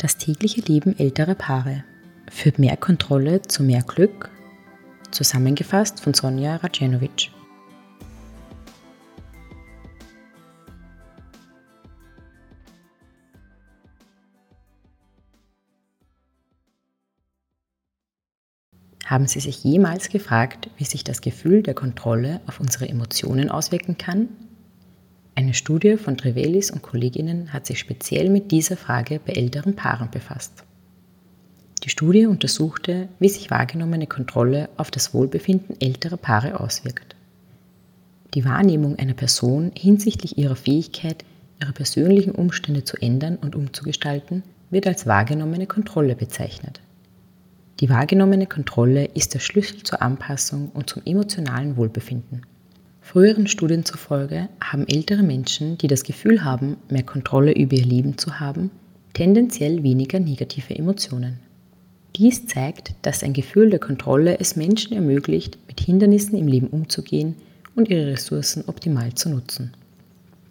Das tägliche Leben älterer Paare führt mehr Kontrolle zu mehr Glück, zusammengefasst von Sonja Rajenovic. Haben Sie sich jemals gefragt, wie sich das Gefühl der Kontrolle auf unsere Emotionen auswirken kann? Eine Studie von Trevelis und Kolleginnen hat sich speziell mit dieser Frage bei älteren Paaren befasst. Die Studie untersuchte, wie sich wahrgenommene Kontrolle auf das Wohlbefinden älterer Paare auswirkt. Die Wahrnehmung einer Person hinsichtlich ihrer Fähigkeit, ihre persönlichen Umstände zu ändern und umzugestalten, wird als wahrgenommene Kontrolle bezeichnet. Die wahrgenommene Kontrolle ist der Schlüssel zur Anpassung und zum emotionalen Wohlbefinden. Früheren Studien zufolge haben ältere Menschen, die das Gefühl haben, mehr Kontrolle über ihr Leben zu haben, tendenziell weniger negative Emotionen. Dies zeigt, dass ein Gefühl der Kontrolle es Menschen ermöglicht, mit Hindernissen im Leben umzugehen und ihre Ressourcen optimal zu nutzen.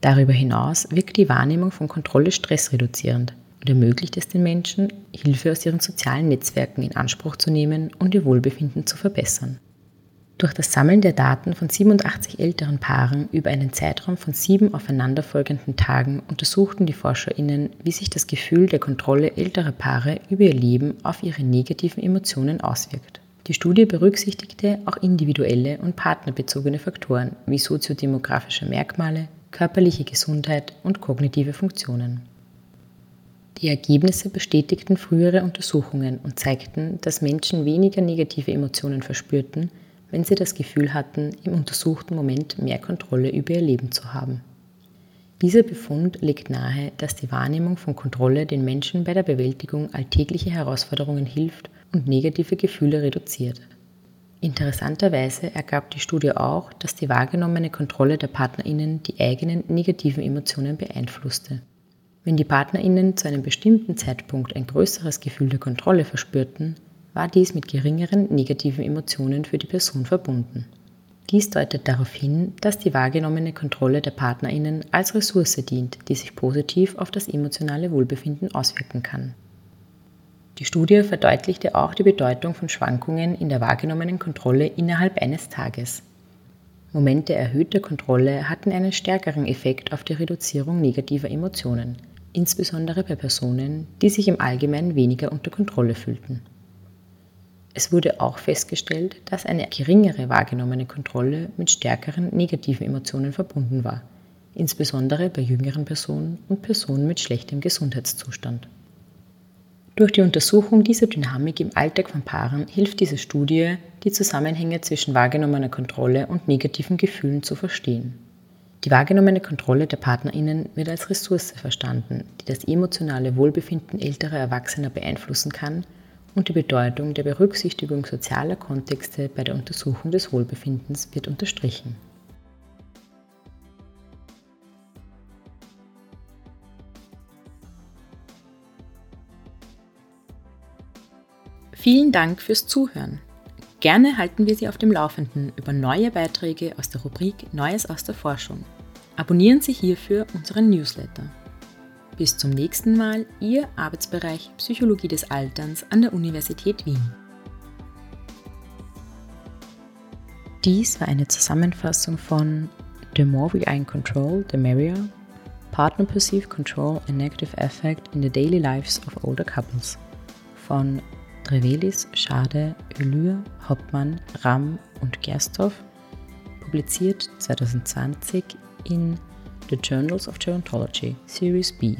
Darüber hinaus wirkt die Wahrnehmung von Kontrolle stressreduzierend und ermöglicht es den Menschen, Hilfe aus ihren sozialen Netzwerken in Anspruch zu nehmen und ihr Wohlbefinden zu verbessern. Durch das Sammeln der Daten von 87 älteren Paaren über einen Zeitraum von sieben aufeinanderfolgenden Tagen untersuchten die ForscherInnen, wie sich das Gefühl der Kontrolle älterer Paare über ihr Leben auf ihre negativen Emotionen auswirkt. Die Studie berücksichtigte auch individuelle und partnerbezogene Faktoren wie soziodemografische Merkmale, körperliche Gesundheit und kognitive Funktionen. Die Ergebnisse bestätigten frühere Untersuchungen und zeigten, dass Menschen weniger negative Emotionen verspürten, wenn sie das Gefühl hatten, im untersuchten Moment mehr Kontrolle über ihr Leben zu haben. Dieser Befund legt nahe, dass die Wahrnehmung von Kontrolle den Menschen bei der Bewältigung alltäglicher Herausforderungen hilft und negative Gefühle reduziert. Interessanterweise ergab die Studie auch, dass die wahrgenommene Kontrolle der Partnerinnen die eigenen negativen Emotionen beeinflusste. Wenn die Partnerinnen zu einem bestimmten Zeitpunkt ein größeres Gefühl der Kontrolle verspürten, war dies mit geringeren negativen Emotionen für die Person verbunden. Dies deutet darauf hin, dass die wahrgenommene Kontrolle der Partnerinnen als Ressource dient, die sich positiv auf das emotionale Wohlbefinden auswirken kann. Die Studie verdeutlichte auch die Bedeutung von Schwankungen in der wahrgenommenen Kontrolle innerhalb eines Tages. Momente erhöhter Kontrolle hatten einen stärkeren Effekt auf die Reduzierung negativer Emotionen, insbesondere bei Personen, die sich im Allgemeinen weniger unter Kontrolle fühlten. Es wurde auch festgestellt, dass eine geringere wahrgenommene Kontrolle mit stärkeren negativen Emotionen verbunden war, insbesondere bei jüngeren Personen und Personen mit schlechtem Gesundheitszustand. Durch die Untersuchung dieser Dynamik im Alltag von Paaren hilft diese Studie, die Zusammenhänge zwischen wahrgenommener Kontrolle und negativen Gefühlen zu verstehen. Die wahrgenommene Kontrolle der Partnerinnen wird als Ressource verstanden, die das emotionale Wohlbefinden älterer Erwachsener beeinflussen kann und die Bedeutung der Berücksichtigung sozialer Kontexte bei der Untersuchung des Wohlbefindens wird unterstrichen. Vielen Dank fürs Zuhören. Gerne halten wir Sie auf dem Laufenden über neue Beiträge aus der Rubrik Neues aus der Forschung. Abonnieren Sie hierfür unseren Newsletter. Bis zum nächsten Mal, Ihr Arbeitsbereich Psychologie des Alterns an der Universität Wien. Dies war eine Zusammenfassung von The More We Are in Control, the Merrier, Partner Perceive Control and Negative Effect in the Daily Lives of Older Couples von Trevelis, Schade, Ölür, Hoppmann, Ramm und Gersthoff, publiziert 2020 in The Journals of Gerontology, Series B.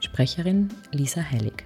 Sprecherin Lisa Hellig.